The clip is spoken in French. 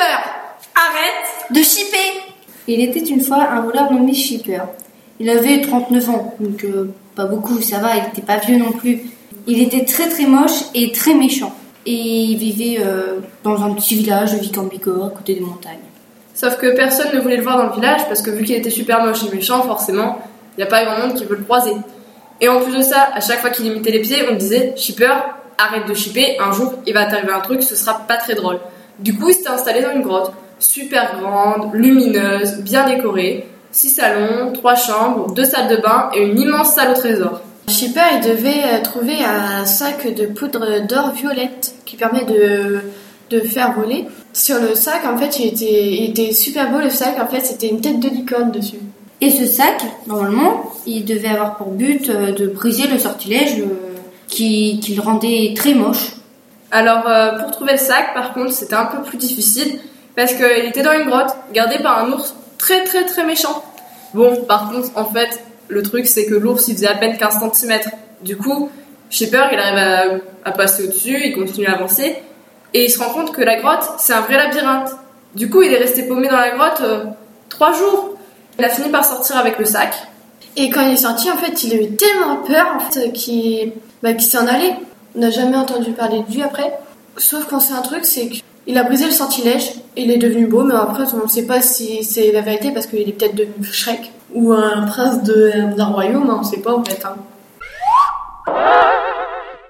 Shipper Arrête De shipper Il était une fois un voleur nommé Shipper. Il avait 39 ans, donc euh, pas beaucoup, ça va, il était pas vieux non plus. Il était très très moche et très méchant. Et il vivait euh, dans un petit village de à côté des montagnes. Sauf que personne ne voulait le voir dans le village parce que vu qu'il était super moche et méchant, forcément, il n'y a pas grand monde qui veut le croiser. Et en plus de ça, à chaque fois qu'il imitait les pieds, on disait Shipper, arrête de shipper, un jour il va t'arriver un truc, ce sera pas très drôle. Du coup, il s'était installé dans une grotte, super grande, lumineuse, bien décorée, six salons, trois chambres, deux salles de bain et une immense salle au trésor. Shipper, il devait euh, trouver un sac de poudre d'or violette qui permet de, de faire voler. Sur le sac, en fait, il était, il était super beau le sac. En fait, c'était une tête de licorne dessus. Et ce sac, normalement, il devait avoir pour but euh, de briser le sortilège euh, qui, qui le rendait très moche. Alors, euh, pour trouver le sac, par contre, c'était un peu plus difficile parce qu'il était dans une grotte, gardé par un ours très très très méchant. Bon, par contre, en fait, le truc, c'est que l'ours, il faisait à peine 15 cm. Du coup, Shepard, il arrive à, passer au-dessus, il continue à avancer, et il se rend compte que la grotte, c'est un vrai labyrinthe. Du coup, il est resté paumé dans la grotte euh, trois jours. Il a fini par sortir avec le sac. Et quand il est sorti, en fait, il a eu tellement peur qu'il bah, qu'il s'en allait. On n'a jamais entendu parler de lui après. Sauf qu'on sait un truc, c'est qu'il a brisé le sortilège, il est devenu beau, mais après, on ne sait pas si c'est la vérité parce qu'il est peut-être devenu Shrek ou un prince d'un royaume, hein, on ne sait pas en fait. hein.